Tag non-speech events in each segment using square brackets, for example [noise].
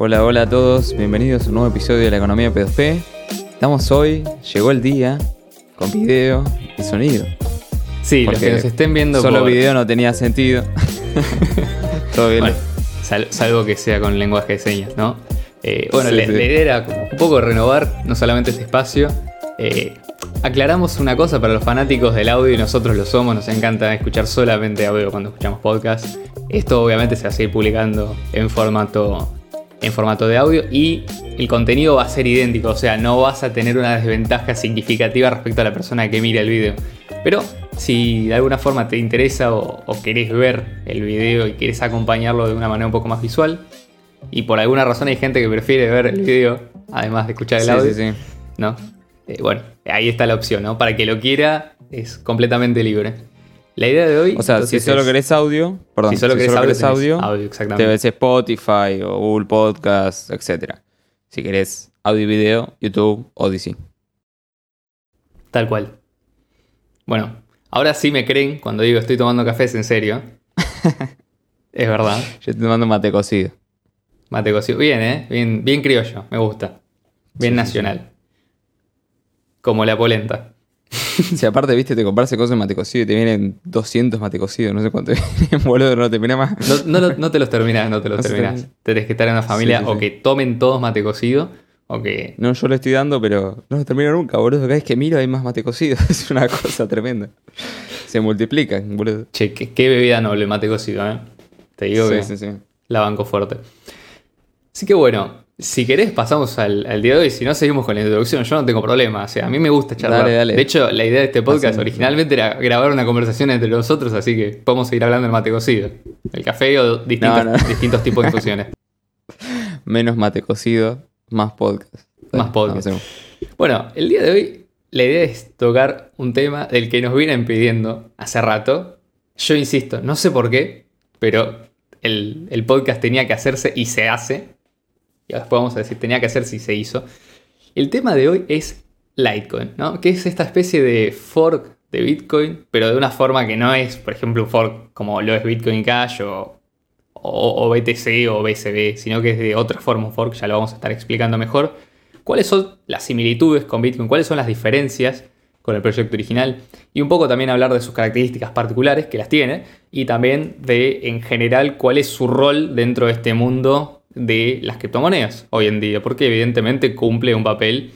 Hola, hola a todos, bienvenidos a un nuevo episodio de la economía P2P. Estamos hoy, llegó el día, con video y sonido. Sí, los que nos estén viendo Solo por- video no tenía sentido. [laughs] Todo bien. Bueno, sal- salvo que sea con lenguaje de señas, ¿no? Eh, bueno, Sí, la, sí. la idea era un poco renovar no solamente este espacio. eh, aclaramos una cosa para los fanáticos del audio y nosotros lo somos, nos encanta escuchar solamente audio cuando escuchamos podcast. Esto obviamente se va a seguir publicando en formato, en formato de audio y el contenido va a ser idéntico, o sea, no vas a tener una desventaja significativa respecto a la persona que mira el video. Pero si de alguna forma te interesa o, o querés ver el video y querés acompañarlo de una manera un poco más visual, y por alguna razón hay gente que prefiere ver el video además de escuchar el Sí, audio, sí, sí. ¿no? Eh, bueno, ahí está la opción, ¿no? Para que lo quiera es completamente libre. La idea de hoy... O sea, si solo querés audio, perdón, Si solo querés audio, tenés audio, audio, exactamente. te ves Spotify o Google Podcast, etc. Si querés audio y video, YouTube, Odyssey. Tal cual. Bueno, ahora sí me creen cuando digo estoy tomando café, es en serio. [laughs] es verdad. Yo te mando mate cocido. Mate cocido. Bien, ¿eh? Bien, bien criollo, me gusta. Bien Sí, sí, nacional. Como la polenta. [laughs] Si aparte, viste, te compras cosas de mate cocido y te vienen 200 mate cocidos, no sé cuánto [laughs] vienen, boludo, no te más. No, no lo- no te los terminás, no te los No terminás. Tenés que estar en una familia Sí, sí, o sí. que tomen todos mate cocido o que... No, yo lo estoy dando, pero no lo termino nunca, boludo. Cada vez que miro hay más mate cocido. [laughs] Es una cosa tremenda. Se multiplican, boludo. Che, qué, qué bebida noble mate cocido, ¿eh? Te digo que la banco fuerte. Así que bueno, si querés pasamos al, al día de hoy, si no seguimos con la introducción, yo no tengo problema, o sea, a mí me gusta charlar. Dale, dale. De hecho, la idea de este podcast originalmente era grabar una conversación entre nosotros, así que podemos seguir hablando del mate cocido, el café o distintos, No, no. [laughs] distintos tipos de infusiones. Menos mate cocido, más podcast. Más podcast. Bueno, el día de hoy la idea es tocar un tema del que nos vienen pidiendo hace rato. Yo insisto, no sé por qué, pero el, el podcast tenía que hacerse y se hace. Y después vamos a decir, tenía que hacerse y se hizo. El tema de hoy es Litecoin, ¿no? Que es esta especie de fork de Bitcoin, pero de una forma que no es, por ejemplo, un fork como lo es Bitcoin Cash o, o, o BTC o BSB, sino que es de otra forma un fork, ya lo vamos a estar explicando mejor. ¿Cuáles son las similitudes con Bitcoin? ¿Cuáles son las diferencias con el proyecto original? Y un poco también hablar de sus características particulares, que las tiene, y también de, en general, cuál es su rol dentro de este mundo de las criptomonedas hoy en día, porque evidentemente cumple un papel,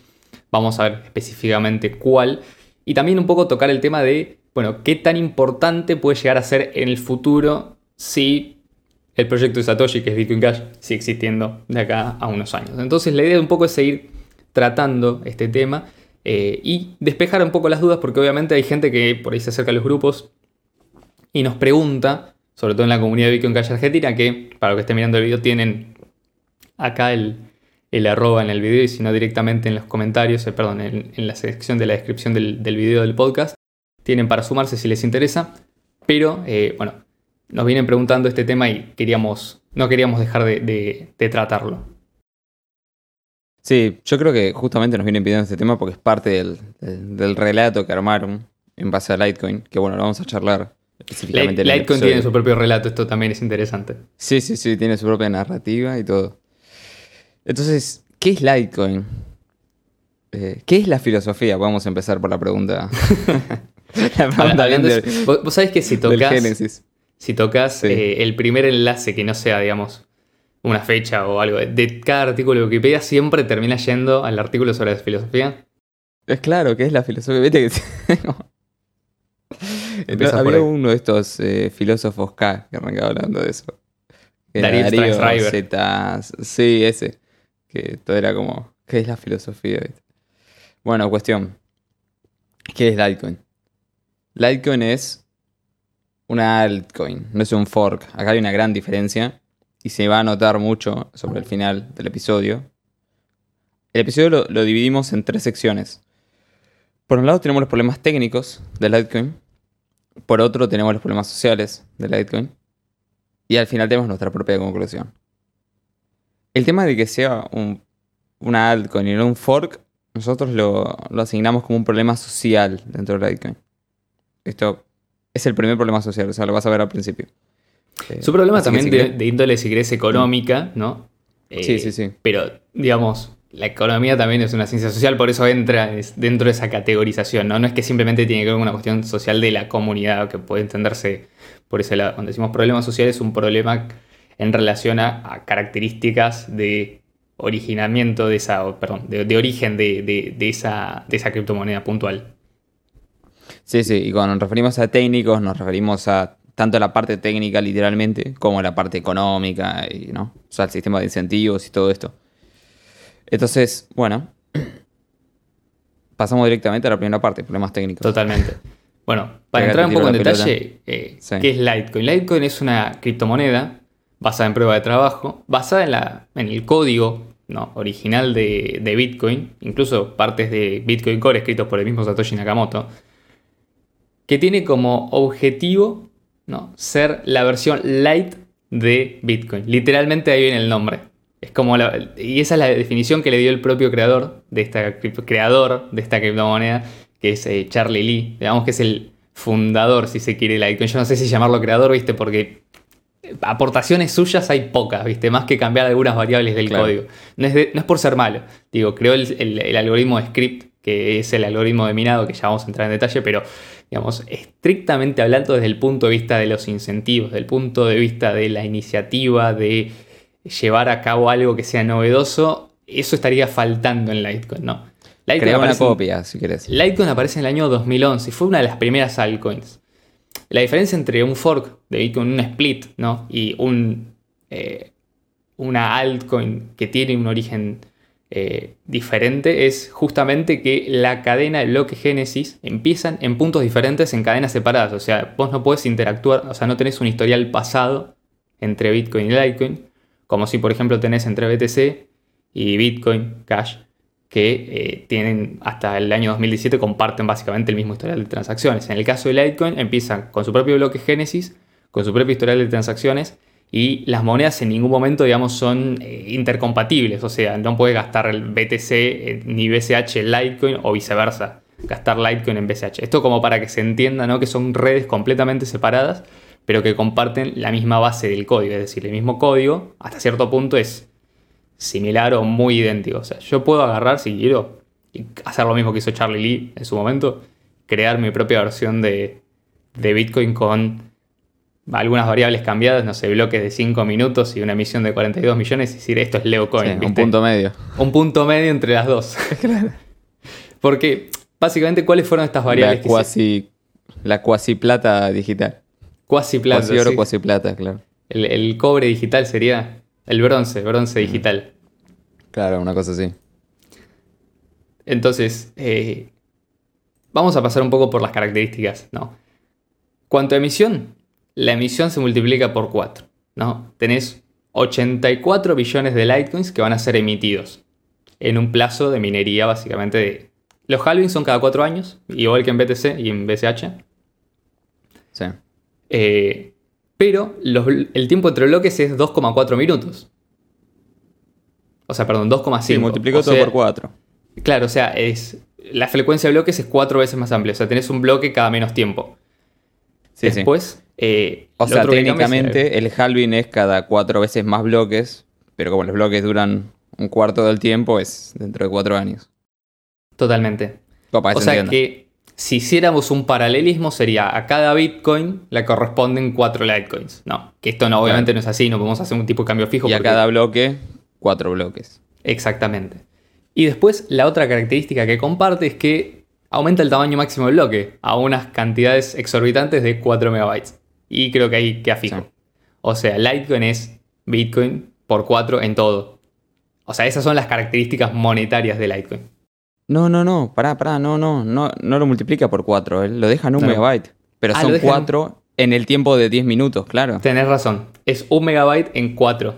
vamos a ver específicamente cuál, y también un poco tocar el tema de, bueno, qué tan importante puede llegar a ser en el futuro si el proyecto de Satoshi, que es Bitcoin Cash, sigue existiendo de acá a unos años. Entonces la idea un poco es seguir tratando este tema eh, y despejar un poco las dudas porque obviamente hay gente que por ahí se acerca a los grupos y nos pregunta, sobre todo en la comunidad de Bitcoin Cash Argentina, que para los que estén mirando el video tienen acá el, el arroba en el video y si no directamente en los comentarios, eh, perdón, en, en la sección de la descripción del, del video del podcast, tienen para sumarse si les interesa. Pero eh, bueno, nos vienen preguntando este tema y queríamos, no queríamos dejar de, de- de tratarlo. Sí, yo creo que justamente nos vienen pidiendo este tema porque es parte del, del- del relato que armaron en base a Litecoin, que bueno, lo vamos a charlar específicamente en el Litecoin episodio. tiene su propio relato, esto también es interesante. Sí, sí, sí, tiene su propia narrativa y todo. Entonces, ¿qué es Litecoin? Eh, ¿Qué es la filosofía? Vamos a empezar por la pregunta. [laughs] la pregunta Hablando vos, vos sabés que si tocas, si tocas Sí. eh, el primer enlace que no sea, digamos, una fecha o algo de cada artículo de Wikipedia, siempre termina yendo al artículo sobre la filosofía. Es claro, ¿qué es la filosofía? Viste que [laughs] por había uno de estos eh, filósofos K que arrancaba hablando de eso. Darío. Zeta- Sí, ese. Que todo era como, ¿qué es la filosofía? Bueno, cuestión. ¿Qué es Litecoin? Litecoin es una altcoin, no es un fork. Acá hay una gran diferencia y se va a notar mucho sobre el final del episodio. El episodio lo, lo dividimos en tres secciones. Por un lado tenemos los problemas técnicos de Litecoin. Por otro tenemos los problemas sociales de Litecoin. Y al final tenemos nuestra propia conclusión. El tema de que sea un- una altcoin y no un fork, nosotros lo, lo asignamos como un problema social dentro de Litecoin. Esto es el primer problema social, o sea, lo vas a ver al principio. Eh, Su problema así que también de, índole, si querés, económica, ¿no? Eh, Sí, sí, sí. Pero, digamos, la economía también es una ciencia social, por eso entra dentro de esa categorización, ¿no? No es que simplemente tiene que ver con una cuestión social de la comunidad, que puede entenderse por ese lado. Cuando decimos problemas sociales, es un problema en relación a, a características de originamiento de esa, perdón, de, de origen de, de- de esa, de esa criptomoneda puntual. Sí, sí, y cuando nos referimos a técnicos, nos referimos a tanto la parte técnica literalmente, como la parte económica, y, ¿no? O sea, el sistema de incentivos y todo esto. Entonces, bueno, pasamos directamente a la primera parte, problemas técnicos. Totalmente. Bueno, [laughs] para entrar un poco en detalle, eh, Sí. ¿qué es Litecoin? Litecoin es una criptomoneda basada en prueba de trabajo, basada en, la, el código ¿no? original de, Bitcoin, incluso partes de Bitcoin Core escritos por el mismo Satoshi Nakamoto, que tiene como objetivo ¿no? ser la versión light de Bitcoin. Literalmente ahí viene el nombre. Es como la- y esa es la definición que le dio el propio creador de esta criptomoneda, que es eh, Charlie Lee. Digamos que es el fundador, si se quiere, de Litecoin. Yo no sé si llamarlo creador, ¿viste? Porque aportaciones suyas hay pocas, ¿viste? Más que cambiar algunas variables del Claro. código. No es, de- no es por ser malo. Digo, creó el, el- el algoritmo de script, que es el algoritmo de minado, que ya vamos a entrar en detalle, pero digamos, estrictamente hablando desde el punto de vista de los incentivos, del punto de vista de la iniciativa, de llevar a cabo algo que sea novedoso, eso estaría faltando en Litecoin, ¿no? Litecoin una aparece en- copia, si querés. Litecoin aparece en el año 2011 y fue una de las primeras altcoins. La diferencia entre un fork de Bitcoin, un split, ¿no? Y un, eh, una altcoin que tiene un origen eh, diferente es justamente que la cadena de bloque génesis empiezan en puntos diferentes en cadenas separadas. O sea, vos no puedes interactuar, o sea, no tenés un historial pasado entre Bitcoin y Litecoin, como si por ejemplo tenés entre BTC y Bitcoin Cash, que eh, tienen hasta el año 2017 comparten básicamente el mismo historial de transacciones. En el caso de Litecoin empiezan con su propio bloque Génesis, con su propio historial de transacciones y las monedas en ningún momento, digamos, son eh, intercompatibles. O sea, no puedes gastar el BTC eh, ni BCH en Litecoin o viceversa, gastar Litecoin en BCH. Esto como para que se entienda, ¿no? Que son redes completamente separadas, pero que comparten la misma base del código. Es decir, el mismo código, hasta cierto punto, es similar o muy idéntico. O sea, yo puedo agarrar, si quiero, y hacer lo mismo que hizo Charlie Lee en su momento, crear mi propia versión de, de Bitcoin con algunas variables cambiadas, no sé, bloques de 5 minutos y una emisión de 42 millones, y decir esto es Leo Coin. Sí, un punto medio. Un punto medio entre las dos. [laughs] Porque, básicamente, ¿cuáles fueron estas variables? La que se- cuasi, la cuasi plata digital. Cuasi plata, Cuasi oro, sí. cuasi plata, claro. El, el cobre digital sería el bronce, bronce digital. Claro, una cosa así. Entonces, eh, vamos a pasar un poco por las características, ¿no? Cuanto a emisión, la emisión se multiplica por 4, ¿no? Tenés 84 billones de Litecoins que van a ser emitidos en un plazo de minería, básicamente. De... Los halvings son cada 4 años, igual que en BTC y en BCH. Sí. Eh, pero los- el tiempo entre bloques es 2,4 minutos. O sea, perdón, 2,5. Sí, multiplicó O todo por 4. Claro, o sea, es, la frecuencia de bloques es cuatro veces más amplia. O sea, tenés un bloque cada menos tiempo. Sí, sí. Después, eh, O sea, técnicamente el halving es cada cuatro veces más bloques, pero como los bloques duran un cuarto del tiempo, es dentro de cuatro años. Totalmente. O se sea que si hiciéramos un paralelismo sería a cada Bitcoin le corresponden cuatro Litecoins. No, que esto no, obviamente no es así, no podemos hacer un tipo de cambio fijo. Y a cada bloque, cuatro bloques. Exactamente. Y después la otra característica que comparte es que aumenta el tamaño máximo del bloque a unas cantidades exorbitantes de 4 megabytes. Y creo que ahí queda fijo. Sí. O sea, Litecoin es Bitcoin por 4 en todo. O sea, esas son las características monetarias de Litecoin. No, no, no, pará, pará, no, no, no, no lo multiplica por cuatro, él lo deja en un megabyte. Pero Ah, son deja en- cuatro en el tiempo de 10 minutos, claro. Tenés razón. Es un megabyte en 4.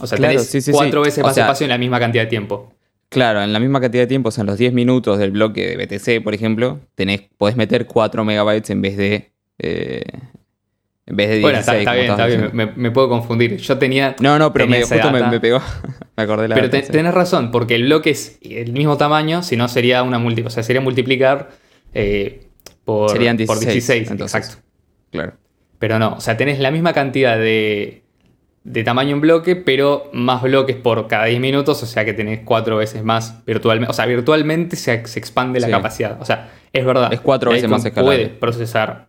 O sea, Claro, tenés sí, sí, cuatro sí. veces O más sea- espacio en la misma cantidad de tiempo. Claro, en la misma cantidad de tiempo, o sea, en los 10 minutos del bloque de BTC, por ejemplo, tenés, podés meter 4 megabytes en vez de. eh, en vez de 16. Bueno, está, bien, está bien. Me, me puedo confundir. Yo tenía. No, no, pero me, justo me, pegó. [laughs] me acordé la Pero data, te- sí. tenés razón, porque el bloque es el mismo tamaño, si no sería una multi, o sea, sería multiplicar eh, por, Serían por 16, 16. entonces. exacto. Claro. Pero no, o sea, tenés la misma cantidad de, de tamaño en bloque, pero más bloques por cada 10 minutos, o sea que tenés cuatro veces más virtualmente. O sea, virtualmente se, se expande la Sí. capacidad. O sea, es verdad. Es cuatro veces más escalable. Puede procesar.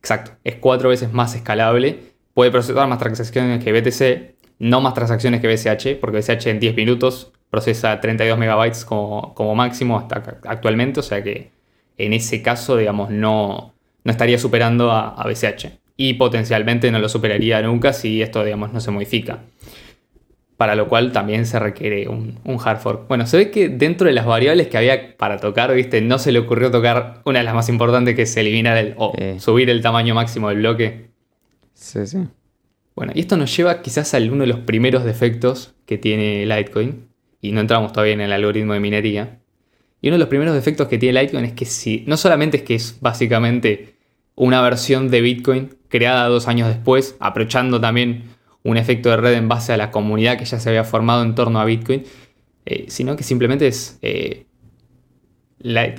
Exacto. Es cuatro veces más escalable. Puede procesar más transacciones que BTC, no más transacciones que BCH, porque BCH en 10 minutos procesa 32 megabytes como, máximo hasta ac- actualmente. O sea que en ese caso, digamos, no, no estaría superando a, a BCH. Y potencialmente no lo superaría nunca si esto, digamos, no se modifica. Para lo cual también se requiere un, un hard fork. Bueno, se ve que dentro de las variables que había para tocar, ¿viste? No se le ocurrió tocar una de las más importantes que es eliminar el, o Eh. subir el tamaño máximo del bloque. Sí, sí. Bueno, y esto nos lleva quizás a uno de los primeros defectos que tiene Litecoin. Y no entramos todavía en el algoritmo de minería. Y uno de los primeros defectos que tiene Litecoin es que si, no solamente es que es básicamente una versión de Bitcoin creada dos años después, aprovechando también un efecto de red en base a la comunidad que ya se había formado en torno a Bitcoin, eh, sino que simplemente es, eh,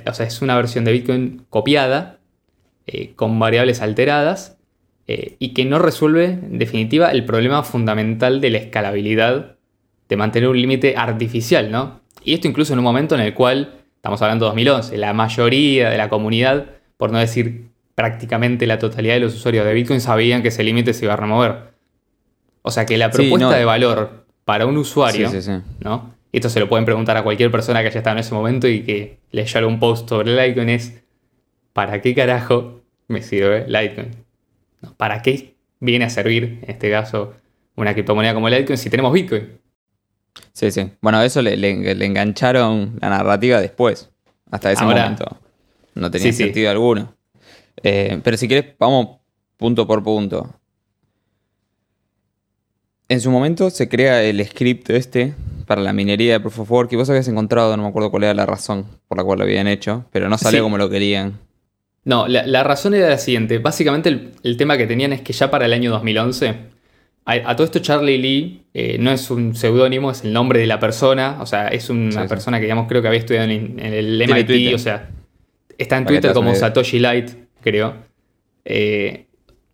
o sea, es una versión de Bitcoin copiada, eh, con variables alteradas, y que no resuelve, en definitiva, el problema fundamental de la escalabilidad de mantener un límite artificial, ¿no? Y esto incluso en un momento en el cual, estamos hablando de 2011, la mayoría de la comunidad, por no decir prácticamente la totalidad de los usuarios de Bitcoin, sabían que ese límite se iba a remover. O sea que la Sí, propuesta no. de valor para un usuario, Sí, sí, sí. ¿no? Y esto se lo pueden preguntar a cualquier persona que haya estado en ese momento y que leyó algún post sobre Litecoin es ¿para qué carajo me sirve Litecoin? ¿Para qué viene a servir, en este caso, una criptomoneda como Litecoin si tenemos Bitcoin? Sí, sí. Bueno, eso le, le- le engancharon la narrativa después. Hasta ese Ahora- momento. No tenía Sí, sí. sentido alguno. Eh, pero si quieres, vamos punto por punto. En su momento se crea el script este para la minería de Proof of Work y vos habías encontrado, no me acuerdo cuál era la razón por la cual lo habían hecho, pero no salió Sí. como lo querían. No, la, la razón era la siguiente. Básicamente el, el tema que tenían es que ya para el año 2011, a, a todo esto Charlie Lee eh, no es un seudónimo, es el nombre de la persona. O sea, es una Sí, sí. persona que digamos creo que había estudiado en, en el MIT. Twitter. O sea, está en Twitter como. Satoshi Light, creo. Eh,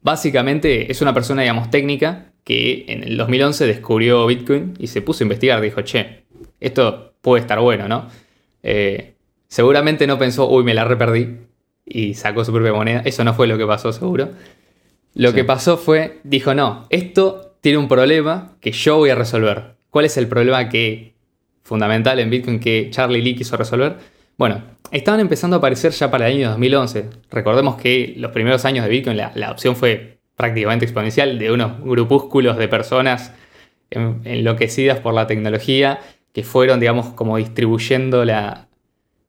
básicamente es una persona, digamos, técnica que en el 2011 descubrió Bitcoin y se puso a investigar. Dijo, che, esto puede estar bueno, ¿no? Eh, seguramente no pensó, uy, me la reperdí y sacó su propia moneda. Eso no fue lo que pasó, seguro. Lo Sí. que pasó fue, dijo, no, esto tiene un problema que yo voy a resolver. ¿Cuál es el problema que fundamental en Bitcoin que Charlie Lee quiso resolver? Bueno, estaban empezando a aparecer ya para el año 2011. Recordemos que los primeros años de Bitcoin la, la adopción fue prácticamente exponencial de unos grupúsculos de personas en- enloquecidas por la tecnología que fueron, digamos, como distribuyendo la,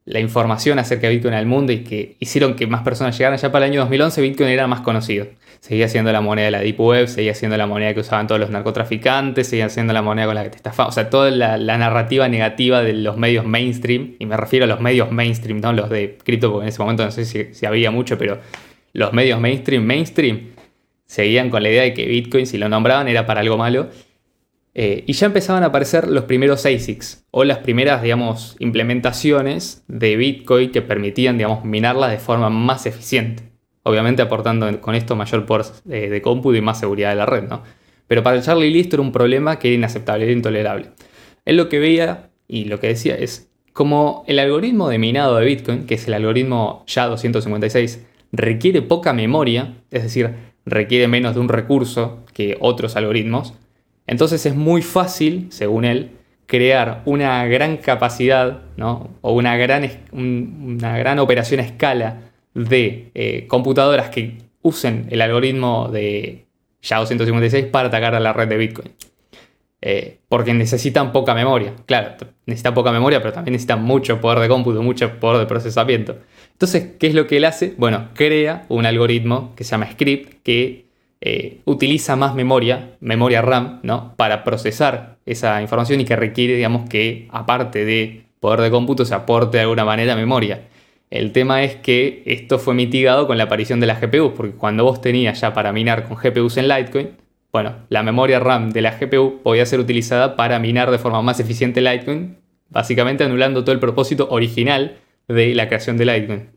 información acerca de Bitcoin al mundo y que hicieron que más personas llegaran. Ya para el año 2011 Bitcoin era más conocido. Seguía siendo la moneda de la Deep Web, seguía siendo la moneda que usaban todos los narcotraficantes, seguía siendo la moneda con la que te estafaban. O sea, toda la, narrativa negativa de los medios mainstream, y me refiero a los medios mainstream, no los de cripto, porque en ese momento no sé si había mucho, pero los medios mainstream, mainstream, seguían con la idea de que Bitcoin, si lo nombraban, era para algo malo. Eh, y ya empezaban a aparecer los primeros ASICs o las primeras, digamos, implementaciones de Bitcoin que permitían, digamos, minarla de forma más eficiente. Obviamente aportando con esto mayor poder eh, de cómputo y más seguridad de la red, ¿no? Pero para Charlie Lee era un problema que era inaceptable, era intolerable. Él lo que veía y lo que decía es como el algoritmo de minado de Bitcoin, que es el algoritmo SHA-256, requiere poca memoria, es decir, requiere menos de un recurso que otros algoritmos, entonces es muy fácil, según él, crear una gran capacidad ¿no? o una gran, una gran operación a escala de eh, computadoras que usen el algoritmo de SHA-256 para atacar a la red de Bitcoin. Eh, porque necesitan poca memoria. Claro, necesitan poca memoria, pero también necesitan mucho poder de cómputo, mucho poder de procesamiento. Entonces, ¿qué es lo que él hace? Bueno, crea un algoritmo que se llama Script que eh, utiliza más memoria, memoria RAM, ¿no? Para procesar esa información y que requiere, digamos, que aparte de poder de cómputo se aporte de alguna manera memoria. El tema es que esto fue mitigado con la aparición de las GPUs, porque cuando vos tenías ya para minar con GPUs en Litecoin, bueno, la memoria RAM de la GPU podía ser utilizada para minar de forma más eficiente Litecoin, básicamente anulando todo el propósito original de la creación de Litecoin.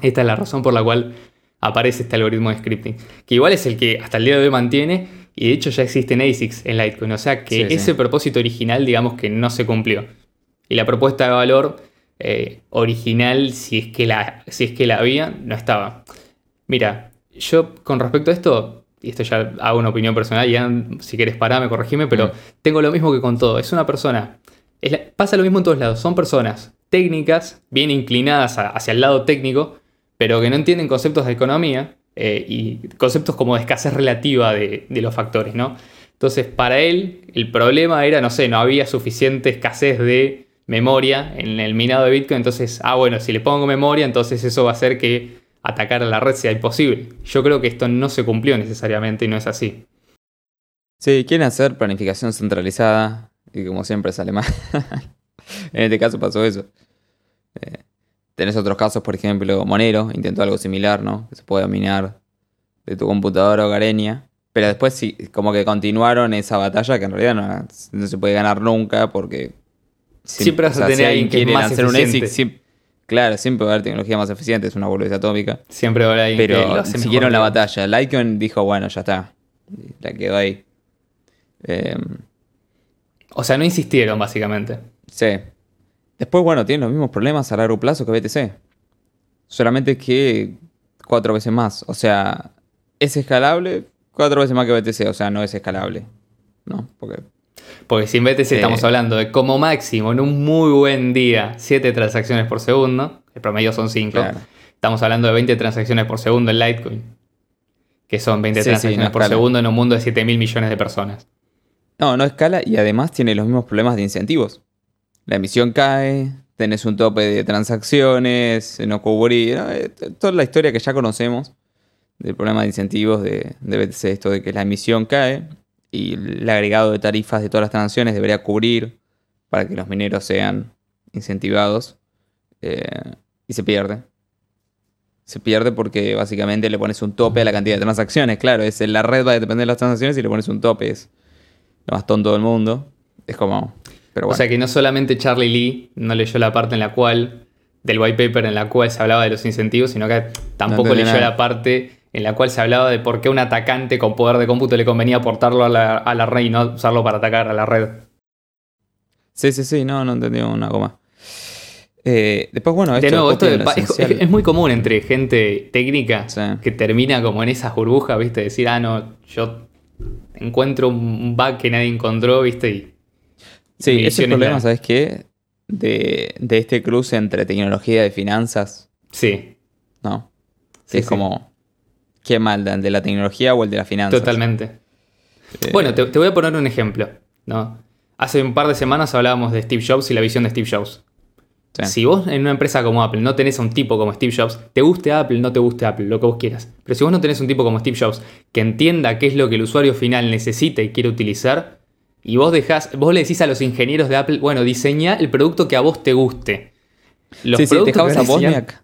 Esta es la razón por la cual aparece este algoritmo de scripting, que igual es el que hasta el día de hoy mantiene Y de hecho ya existen ASICs en Litecoin. O sea que Sí, sí. ese propósito original, digamos que no se cumplió. Y la propuesta de valor eh, original, si es, que la, si es que la había, no estaba. Mira, yo con respecto a esto, y esto ya hago una opinión personal, y ya, si quieres pararme, corregime, pero Mm. tengo lo mismo que con todo. Es una persona. es la- pasa lo mismo en todos lados. Son personas técnicas, bien inclinadas a- hacia el lado técnico, pero que no entienden conceptos de economía eh, y conceptos como de escasez relativa de, de los factores, ¿no? Entonces, para él, el problema era, no sé, no había suficiente escasez de memoria en el minado de Bitcoin. Entonces, ah, bueno, si le pongo memoria, entonces eso va a hacer que atacar a la red sea imposible. Yo creo que esto no se cumplió necesariamente y no es así. Sí, quieren hacer planificación centralizada y como siempre sale mal. [laughs] en este caso pasó eso. Eh, tenés otros casos, por ejemplo, Monero intentó algo similar, ¿no? Que se puede minar de tu computadora hogareña. Pero después sí, como que continuaron esa batalla que en realidad no, no se puede ganar nunca porque... Siempre vas a tener si alguien que es más lanzar un. ASIC, claro, siempre va a haber tecnología más eficiente, es una boludez atómica. Siempre alguien que lo Pero mejor siguieron la que- batalla. Litecoin dijo, bueno, ya está. La quedó ahí. Em, O sea, no insistieron, básicamente. Sí. Después, bueno, tienen los mismos problemas a largo plazo que BTC. Solamente que cuatro veces más. O sea, es escalable cuatro veces más que BTC. O sea, no es escalable. ¿No? Porque. Porque sin BTC estamos hablando de como máximo en un muy buen día 7 transacciones por segundo. El promedio son 5. Claro. Estamos hablando de 20 transacciones por segundo en Litecoin. Que son 20 Sí, sí, transacciones no por escala. segundo en un mundo de 7 mil millones de personas. No, no escala y además tiene los mismos problemas de incentivos. La emisión cae, tenés un tope de transacciones, no cubrir. ¿no? Eh, Toda la historia que ya conocemos del problema de incentivos de, de BTC, esto de que la emisión cae y el agregado de tarifas de todas las transacciones debería cubrir para que los mineros sean incentivados eh, y se pierde. Se pierde porque básicamente le pones un tope a la cantidad de transacciones. Claro, es la red va a depender de las transacciones y le pones un tope. Es lo más tonto del mundo. Es como. Pero bueno. O sea que no solamente Charlie Lee no leyó la parte en la cual, del white paper en la cual se hablaba de los incentivos, sino que tampoco leyó nada. la parte en la cual se hablaba de por qué un atacante con poder de cómputo le convenía aportarlo a la, a la red y no usarlo para atacar a la red. Sí, sí, sí, no, no entendí una goma. Eh, después, bueno, esto de nuevo, esto de es, muy común entre gente técnica Sí. que termina como en esas burbujas, ¿viste? Decir, ah, no, yo encuentro un bug que nadie encontró, ¿viste? Y Sí, mi ese problema, la- ¿sabes qué? De, de este cruce entre tecnología y finanzas, Sí, ¿no? Sí, es sí. como. ¿Qué mal? ¿El de la tecnología o el de la finanzas? totalmente. Eh, Bueno, te, te voy a poner un ejemplo, ¿no? Hace un par de semanas hablábamos de Steve Jobs y la visión de Steve Jobs. sí. Si vos en una empresa como Apple no tenés a un tipo como Steve Jobs, te guste Apple, no te guste Apple, lo que vos quieras. Pero si vos no tenés un tipo como Steve Jobs que entienda qué es lo que el usuario final necesita y quiere utilizar, y vos dejás, vos le decís a los ingenieros de Apple, bueno, diseñá el producto que a vos te guste. Los sí, sí, productos dejabas que a Bosniak.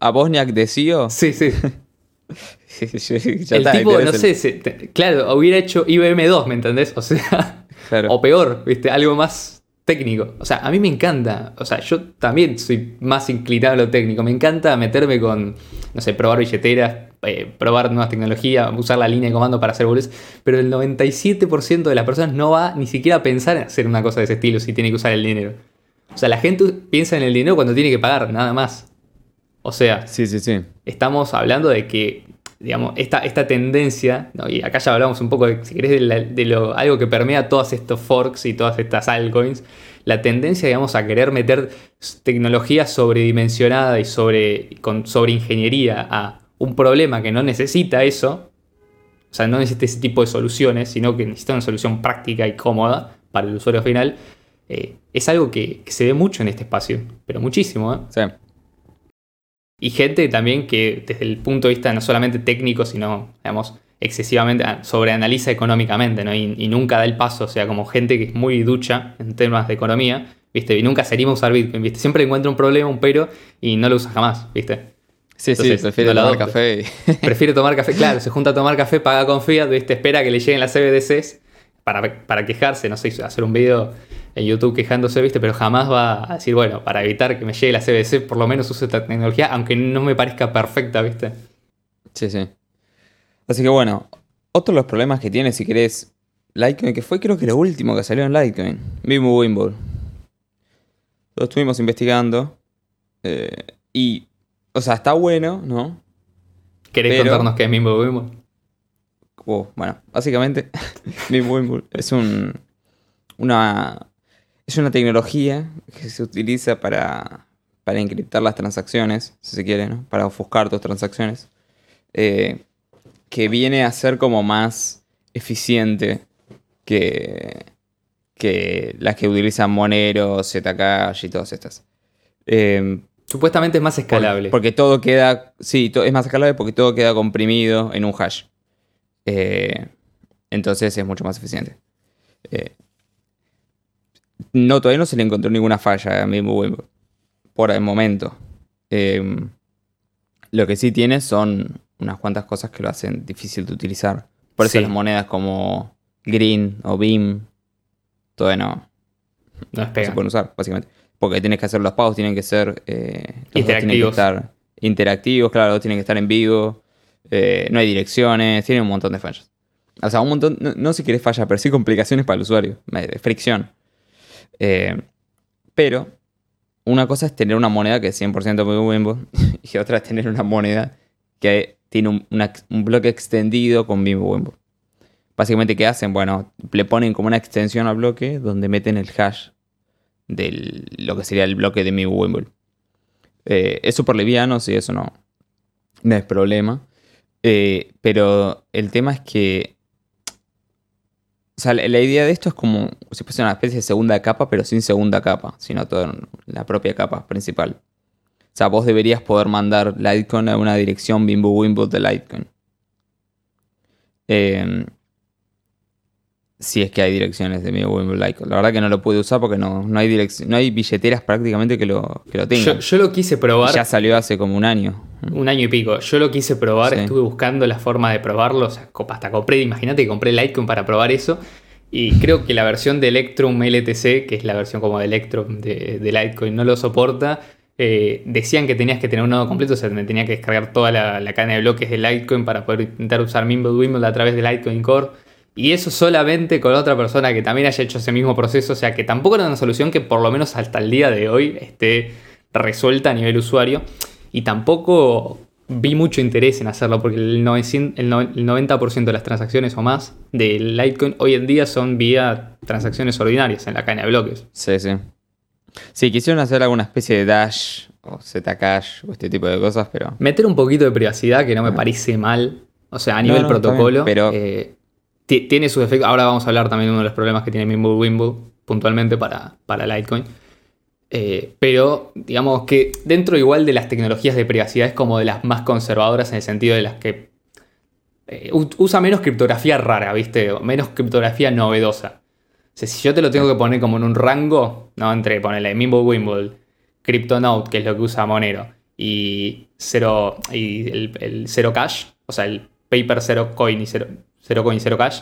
A Bosniak de CEO. Sí, sí. [laughs] [laughs] Ya el está, tipo, no el- sé, se- te- claro, hubiera hecho IBM 2, ¿me entendés? O sea, Claro. o peor, ¿viste? Algo más técnico. O sea, a mí me encanta. O sea, yo también soy más inclinado a lo técnico. Me encanta meterme con, no sé, probar billeteras, eh, probar nuevas tecnologías, usar la línea de comando para hacer boludeces. Pero el 97% de las personas no va ni siquiera a pensar en hacer una cosa de ese estilo si tiene que usar el dinero. O sea, la gente piensa en el dinero cuando tiene que pagar, nada más. O sea, Sí, sí, sí. estamos hablando de que, digamos, esta, esta tendencia, ¿no? y acá ya hablamos un poco, de, si querés, de, la- de lo, algo que permea todos estos forks y todas estas altcoins, la tendencia, digamos, a querer meter tecnología sobredimensionada y sobre, con, sobre ingeniería a un problema que no necesita eso, o sea, no necesita ese tipo de soluciones, sino que necesita una solución práctica y cómoda para el usuario final, eh, es algo que, que se ve mucho en este espacio, pero muchísimo, ¿eh? Sí. Y gente también que desde el punto de vista no solamente técnico, sino, digamos, excesivamente ah, sobreanaliza económicamente, ¿no? Y, y nunca da el paso, o sea, como gente que es muy ducha en temas de economía, ¿viste? Y nunca se anima a usar Bitcoin, ¿viste? Siempre encuentra un problema, un pero, y no lo usa jamás, ¿viste? Sí, sí, Entonces, prefiere no la tomar café. y- [laughs] Prefiere tomar café, claro, se junta a tomar café, paga con fiat, ¿viste? Espera que le lleguen las CBDCs para, para quejarse, no sé, hacer un video en YouTube quejándose, ¿viste? Pero jamás va a decir, bueno, para evitar que me llegue la CBDC, por lo menos use esta tecnología, aunque no me parezca perfecta, ¿viste? Sí, sí. Así que bueno, otro de los problemas que tiene, si querés, Litecoin, que fue creo que lo último que salió en Litecoin, Bimbo Wimble. Lo estuvimos investigando. eh, y, o sea, está bueno, ¿no? ¿Querés Pero- contarnos qué es Mimbo Wimbo? Oh, bueno, básicamente, [laughs] Bimbo Wimble es un. Una. Es una tecnología que se utiliza para. Para encriptar las transacciones, si se quiere, ¿no? Para ofuscar tus transacciones. eh, que viene a ser como más eficiente que. que las que utilizan Monero, Zcash y todas estas. Eh, Supuestamente es más escalable. Porque todo queda. Sí, es más escalable porque todo queda comprimido en un hash. Eh, entonces es mucho más eficiente. Eh, no, todavía no se le encontró ninguna falla a Wimbo. Por el momento. Eh, lo que sí tiene son unas cuantas cosas que lo hacen difícil de utilizar. Por eso Sí. las monedas como Green o Beam todavía no, no se pueden usar, básicamente. Porque tienes que hacer los pagos, tienen que ser. eh, dos tienen que Interactivos. estar interactivos, claro, tienen que estar en vivo. eh, no hay direcciones, tienen un montón de fallas. O sea, un montón, no, no si querés fallas, pero sí complicaciones para el usuario, fricción. Eh, pero una cosa es tener una moneda que es 100% muy Bimbo [laughs] y otra es tener una moneda que tiene un, bloque extendido con Bimbo Wimbo. Básicamente, ¿qué hacen? Bueno, le ponen como una extensión al bloque donde meten el hash de lo que sería el bloque de mi Wimble. Eh, es súper liviano, sí, eso no, no es problema. Eh, pero el tema es que. O sea, la, idea de esto es como si fuese una especie de segunda capa, pero sin segunda capa, sino toda la propia capa principal. O sea, vos deberías poder mandar Litecoin a una dirección Bimbo Wimble de Litecoin. Eh, si es que hay direcciones de Bimbo Wimble Litecoin. La verdad que no lo pude usar porque no, no hay no hay billeteras prácticamente que lo, que lo tengan. Yo, yo lo quise Y probar ya salió hace como un año. un año y pico. Yo lo quise probar, Sí. estuve buscando la forma de probarlo. O sea, hasta compré, imagínate que compré Litecoin para probar eso. Y creo que la versión de Electrum LTC, que es la versión como de Electrum de, de Litecoin, no lo soporta. Eh, decían que tenías que tener un nodo completo, o sea, tenía que descargar toda la, la cadena de bloques de Litecoin para poder intentar usar Mimble Wimble a través de Litecoin Core. Y eso solamente con otra persona que también haya hecho ese mismo proceso. O sea, que tampoco era una solución que por lo menos hasta el día de hoy esté resuelta a nivel usuario. Y tampoco vi mucho interés en hacerlo porque el, 900 el no- el 90% de las transacciones o más de Litecoin hoy en día son vía transacciones ordinarias en la cadena de bloques. Sí, sí. Sí, quisieron hacer alguna especie de Dash o Zcash o este tipo de cosas, pero. Meter un poquito de privacidad que no me parece mal. O sea, a nivel no, protocolo. bien, pero- eh, tiene sus efectos. Ahora vamos a hablar también de uno de los problemas que tiene Mimble Wimble puntualmente para, para Litecoin. Eh, pero digamos que dentro igual de las tecnologías de privacidad es como de las más conservadoras en el sentido de las que eh, usa menos criptografía rara, ¿viste? Menos criptografía novedosa. O sea, si yo te lo tengo que poner como en un rango, ¿no? Entre ponerle Mimble Wimble, CryptoNote, que es lo que usa Monero, y, cero, y el, el Zero Cash, o sea, el Paper Zero Coin y Zero, Zero Coin Zero Cash,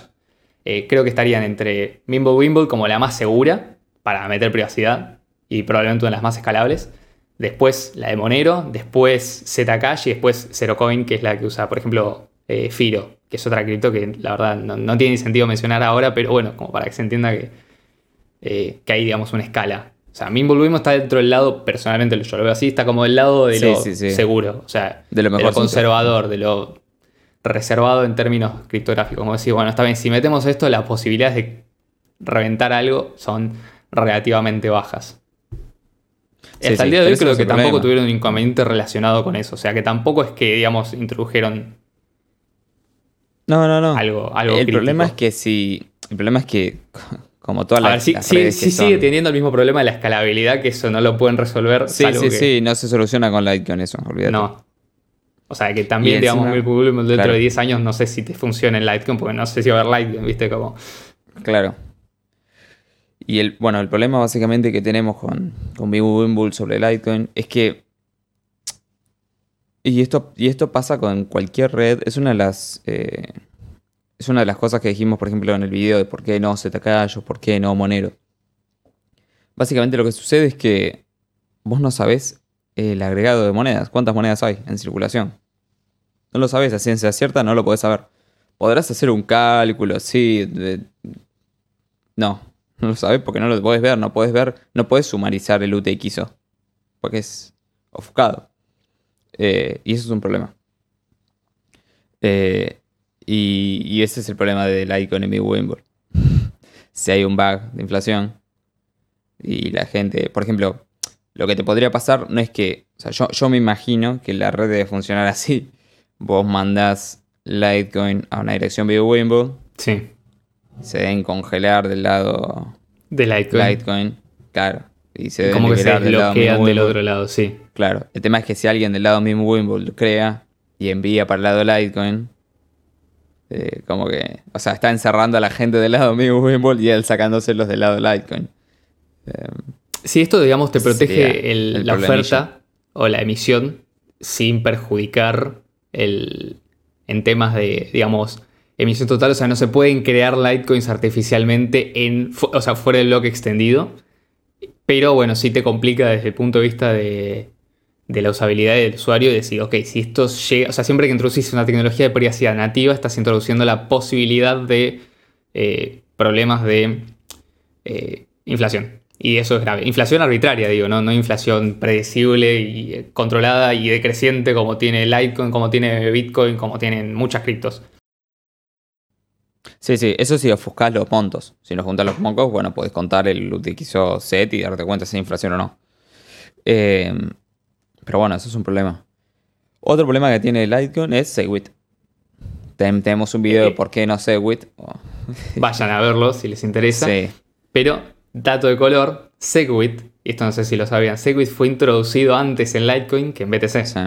eh, creo que estarían entre Mimble Wimble como la más segura para meter privacidad y probablemente una de las más escalables. Después la de Monero, después Zcash y después Zero Coin, que es la que usa, por ejemplo, eh, Firo, que es otra cripto que la verdad no, no tiene ni sentido mencionar ahora, pero bueno, como para que se entienda que, eh, que hay, digamos, una escala. O sea, Mimble Wimble está dentro del lado, personalmente yo lo veo así, está como del lado de Sí, lo sí, sí. seguro, o sea, De lo de lo conservador, de lo reservado en términos criptográficos. Como decir, bueno, está bien, si metemos esto, las posibilidades de reventar algo son relativamente bajas. Sí, Hasta sí, el día de hoy creo que tampoco problema. tuvieron un inconveniente relacionado con eso. O sea, que tampoco es que, digamos, introdujeron No, no, no. algo, algo el crítico. problema es que si. El problema es que, [laughs] como todas A las, ver, sí, las redes sigue teniendo el mismo problema de la escalabilidad, que eso no lo pueden resolver. Sí, salvo sí, que- sí, no se soluciona con Litecoin eso, olvídate. No. O sea, que también, digamos, Wimble dentro claro. de 10 años no sé si te funciona en Litecoin, porque no sé si va a haber Litecoin, ¿viste? Como... Claro. Y el, bueno, el problema básicamente que tenemos con, con Bimbo Wimble sobre Litecoin es que. Y esto, y esto pasa con cualquier red. Es una de las. eh, es una de las cosas que dijimos, por ejemplo, en el video de por qué no Zcash por qué no Monero. Básicamente lo que sucede es que vos no sabés el agregado de monedas. ¿Cuántas monedas hay en circulación? No lo sabés a ciencia cierta, no lo podés saber. podrás hacer un cálculo, sí. de- No, no lo sabes porque no lo podés ver, no podés ver, no podés sumarizar el UTXO. Porque es ofuscado. Eh, y eso es un problema. Eh, y, ese es el problema del Icon en mi Wimble. [laughs] si hay un bug de inflación y la gente, por ejemplo, lo que te podría pasar no es que, o sea, yo, yo me imagino que la red debe funcionar así. Vos mandás Litecoin a una dirección Wimble, Sí. se deben congelar del lado De Litecoin. Litecoin, claro. Y se deben Como que se del lado del Wimble. otro lado, sí. Claro, el tema es que si alguien del lado mismo Wimble lo crea y envía para el lado Litecoin, eh, como que, o sea, está encerrando a la gente del lado mismo Wimble y él sacándoselos del lado Litecoin. Eh, Si esto, digamos, te protege sería el- el la oferta o la emisión sin perjudicar el, en temas de, digamos, emisión total. O sea, no se pueden crear Litecoins artificialmente en, o sea, fuera del bloque extendido. Pero bueno, sí te complica desde el punto de vista de, de la usabilidad del usuario y decir, ok, si esto llega, o sea, siempre que introducís una tecnología de privacidad nativa, estás introduciendo la posibilidad de eh, problemas de eh, inflación. Y eso es grave. Inflación arbitraria, digo, ¿no? No inflación predecible y eh, controlada y decreciente como tiene Litecoin, como tiene Bitcoin, como tienen muchas criptos. Sí, sí, eso sí ofuscás los montos. Si no juntas los montos, bueno, podés contar el UTXO set y darte cuenta si hay inflación o no. Eh, pero bueno, eso es un problema. Otro problema que tiene Litecoin es Segwit. Ten- tenemos un video de Eh, por qué no Segwit. Vayan a verlo si les interesa. sí, Pero, dato de color, Segwit, y esto no sé si lo sabían, Segwit fue introducido antes en Litecoin que en BTC. sí.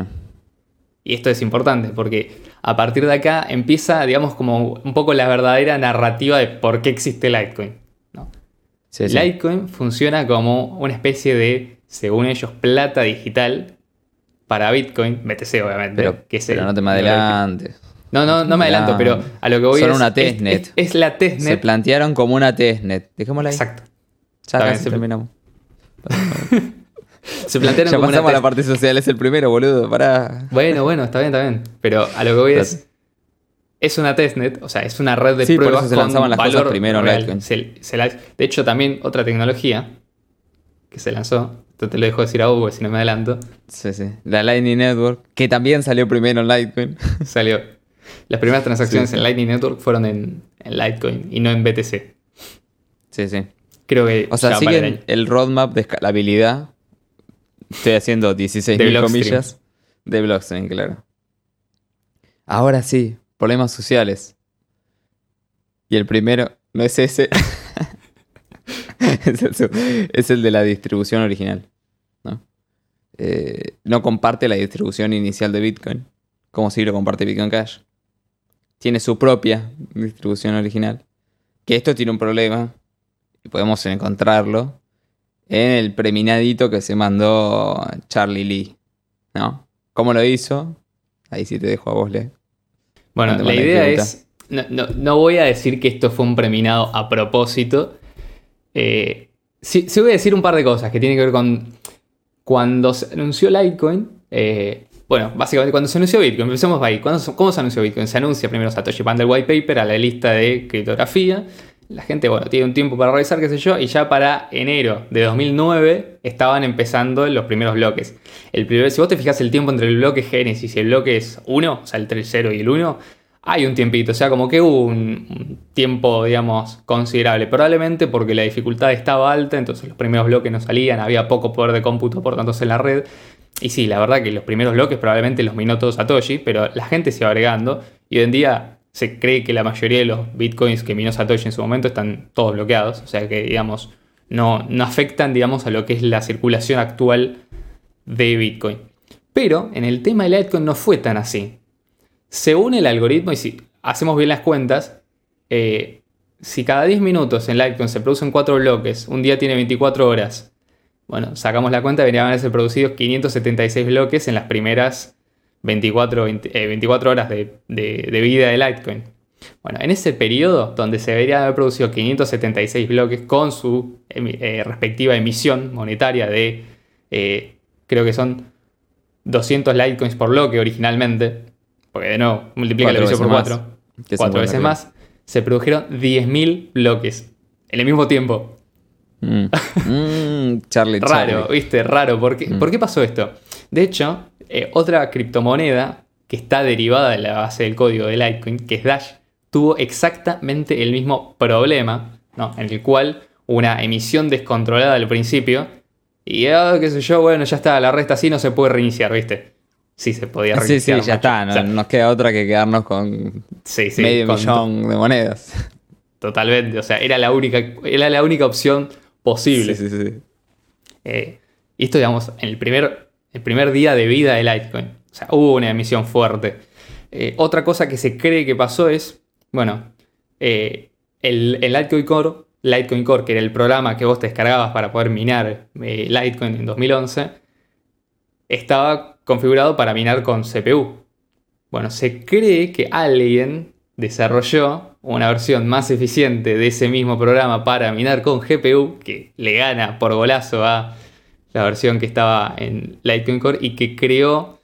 Y esto es importante porque a partir de acá empieza, digamos, como un poco la verdadera narrativa de por qué existe Litecoin. ¿no? Sí, sí. Litecoin funciona como una especie de, según ellos, plata digital para Bitcoin, BTC obviamente. Pero, que es pero el- no te me adelantes. No, no, no me adelanto, pero a lo que voy Son es, una es- testnet. Es, es la Se testnet. plantearon como una testnet. Dejémosla ahí. Exacto. Ya casi se- terminamos. [laughs] Se plantearon Ya como una pasamos a la parte social, es el primero, boludo. Pará. Bueno, bueno, está bien, está bien. Pero a lo que voy es. Es una testnet, o sea, es una red de Sí, por pruebas eso se con lanzaban las cosas valor primero real. Se- se la- de hecho, también otra tecnología que se lanzó, esto te lo dejo decir a porque si no me adelanto, Sí, sí. La Lightning Network, que también salió primero en Litecoin. [laughs] salió. Las primeras transacciones Sí, sí. en Lightning Network fueron en, en Litecoin y no en BTC. Sí, sí. Creo que O sea, el siguen el roadmap de escalabilidad. Estoy haciendo 16 De mil Blockstream. comillas. De Blockstream, claro. Ahora sí, problemas sociales. Y el primero no es ese. [laughs] es, el, es el de la distribución original. ¿no? Eh, no comparte la distribución inicial de Bitcoin. Como si lo comparte Bitcoin Cash. Tiene su propia distribución original. Que esto tiene un problema. Y podemos encontrarlo. En el preminadito que se mandó Charlie Lee. ¿No? ¿Cómo lo hizo? Ahí sí te dejo a vos, Le. Bueno, la idea es. No, no- no voy a decir que esto fue un preminado a propósito. Eh, sí, sí voy a decir un par de cosas que tienen que ver con. Cuando se anunció Litecoin. eh, bueno, básicamente cuando se anunció Bitcoin, empecemos ahí. ¿Cuándo se- ¿Cómo se anunció Bitcoin? Se anuncia primero Satoshi manda el white paper a la lista de criptografía. La gente, bueno, tiene un tiempo para revisar, qué sé yo, y ya para enero de 2009 estaban empezando los primeros bloques. El primer, si vos te fijas el tiempo entre el bloque Génesis y el bloque es 1, o sea, el 0 y el 1, hay un tiempito, o sea, como que hubo un, tiempo, digamos, considerable. Probablemente porque la dificultad estaba alta, entonces los primeros bloques no salían, había poco poder de cómputo por tanto en la red. Y sí, la verdad que los primeros bloques probablemente los minó todo Satoshi, pero la gente se iba agregando y hoy en día se cree que la mayoría de los bitcoins que minó Satoshi en su momento están todos bloqueados, o sea que, digamos, no, no afectan, digamos, a lo que es la circulación actual de Bitcoin. Pero en el tema de Litecoin no fue tan así. Según el algoritmo, y si hacemos bien las cuentas, eh, si cada 10 minutos en Litecoin se producen 4 bloques, un día tiene 24 horas. Bueno, sacamos la cuenta, deberían haberse producido 576 bloques en las primeras 24, 20 eh, 24 horas de, de- de vida de Litecoin. Bueno, en ese periodo donde se debería haber producido 576 bloques con su eh, respectiva emisión monetaria de, eh, creo que son 200 Litecoins por bloque originalmente, porque de nuevo, multiplica la Cuatro emisión por veces 4. Que cuatro 50 veces más, se produjeron 10.000 bloques en el mismo tiempo. Mm. [laughs] Mm, Charlie, Raro, Charlie. ¿viste? Raro. ¿Por qué, Mm. ¿por qué pasó esto? De hecho, eh, otra criptomoneda que está derivada de la base del código de Litecoin, que es Dash, tuvo exactamente el mismo problema, ¿no? En el cual una emisión descontrolada al principio y, ah, qué sé yo, bueno, ya está, la resta así no se puede reiniciar, ¿viste? Sí se podía Sí, sí, reiniciar. ya está. No, O sea, nos queda otra que quedarnos con sí, sí, medio con- millón de monedas. [laughs] Totalmente, o sea, era la única, era la única opción posible. Sí, sí, sí. Eh, y esto, digamos, en el primer, el primer día de vida de Litecoin. O sea, hubo una emisión fuerte. Eh, otra cosa que se cree que pasó es, bueno, eh, el, Litecoin Core, Litecoin Core, que era el programa que vos te descargabas para poder minar eh, Litecoin en 2011, estaba configurado para minar con CPU. Bueno, se cree que alguien desarrolló una versión más eficiente de ese mismo programa para minar con GPU, que le gana por golazo a la versión que estaba en Litecoin Core y que creó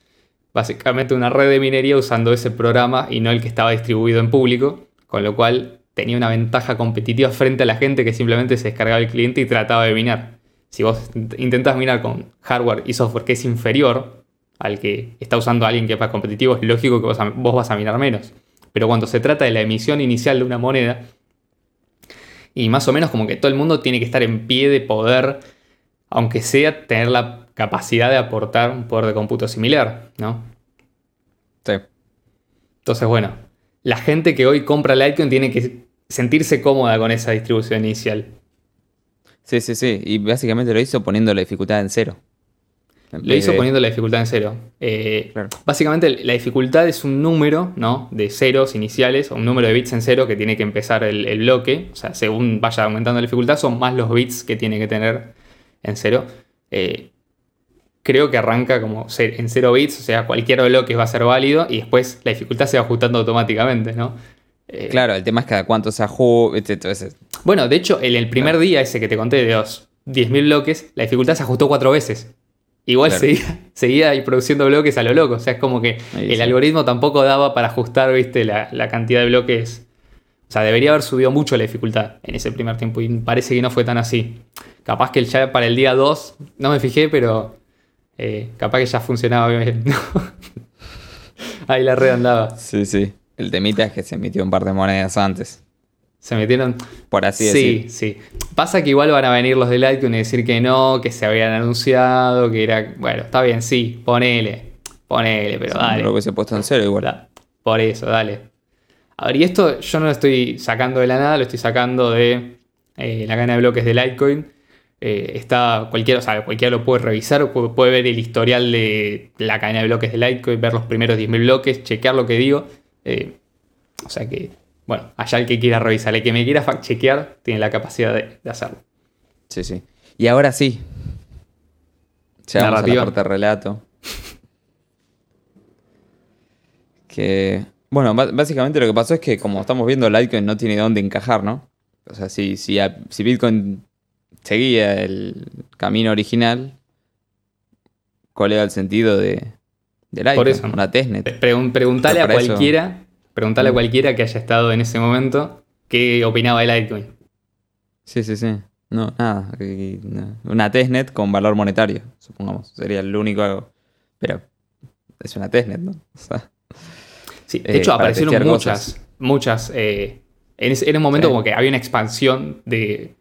básicamente una red de minería usando ese programa y no el que estaba distribuido en público, con lo cual tenía una ventaja competitiva frente a la gente que simplemente se descargaba el cliente y trataba de minar. Si vos intentás minar con hardware y software que es inferior al que está usando alguien que es más competitivo, es lógico que vos, vos vas a minar menos. Pero cuando se trata de la emisión inicial de una moneda, y más o menos como que todo el mundo tiene que estar en pie de poder, aunque sea tener la capacidad de aportar un poder de cómputo similar, ¿no? Sí. Entonces, bueno, la gente que hoy compra Litecoin tiene que sentirse cómoda con esa distribución inicial. Sí, sí, sí. Y básicamente lo hizo poniendo la dificultad en cero. En Lo hizo de- poniendo la dificultad en cero. Eh, Claro. Básicamente la dificultad es un número, ¿no? De ceros iniciales, o un número de bits en cero que tiene que empezar el, el bloque. O sea, según vaya aumentando la dificultad, son más los bits que tiene que tener en cero. Eh, creo que arranca como en cero bits, o sea, cualquier bloque va a ser válido y después la dificultad se va ajustando automáticamente, ¿no? Eh, Claro, el tema es cada cuánto se ajusta. Bueno, de hecho, en el primer día ese que te conté de los 10.000 bloques, la dificultad se ajustó cuatro veces. Igual Claro. seguía, [laughs] seguía produciendo bloques a lo loco. O sea, es como que Ahí el sí. algoritmo tampoco daba para ajustar, viste, la, la cantidad de bloques. O sea, debería haber subido mucho la dificultad en ese primer tiempo. Y parece que no fue tan así. Capaz que ya para el día 2, no me fijé, pero eh, capaz que ya funcionaba bien. [laughs] ahí la red andaba. sí, sí. El temita es que se emitió un par de monedas antes. Se metieron. Por así Sí, decir. sí. Pasa que igual van a venir los de Litecoin y decir que no, que se habían anunciado, que era. Bueno, está bien, sí, ponele. Ponele, pero dale. Lo que se ha puesto en cero igual. Por eso, dale. A ver, y esto yo no lo estoy sacando de la nada, lo estoy sacando de eh, la cadena de bloques de Litecoin. Eh, está cualquiera, o sea, cualquiera lo puede revisar, puede, puede ver el historial de la cadena de bloques de Litecoin, ver los primeros 10.000 bloques, chequear lo que digo. Eh, o sea que, bueno, allá el que quiera revisar, el que me quiera fact chequear, tiene la capacidad de, de hacerlo. Sí, sí. Y ahora sí. Llegamos a Narrativa. la parte relato. Que. Bueno, básicamente lo que pasó es que, como estamos viendo, Litecoin no tiene dónde encajar, ¿no? O sea, si, si, a- si Bitcoin seguía el camino original, ¿cuál era el sentido de, de Litecoin? Por eso. Una testnet. Pregun- preguntale a para eso- cualquiera, preguntale a cualquiera que haya estado en ese momento qué opinaba de Litecoin. Sí, sí, sí. No, nada. Una testnet con valor monetario, supongamos. Sería el único. Pero es una testnet, ¿no? [laughs] O sea, Sí, de eh, hecho, aparecieron muchas, cosas. muchas. eh, en, ese- era un momento Sí. como que había una expansión de,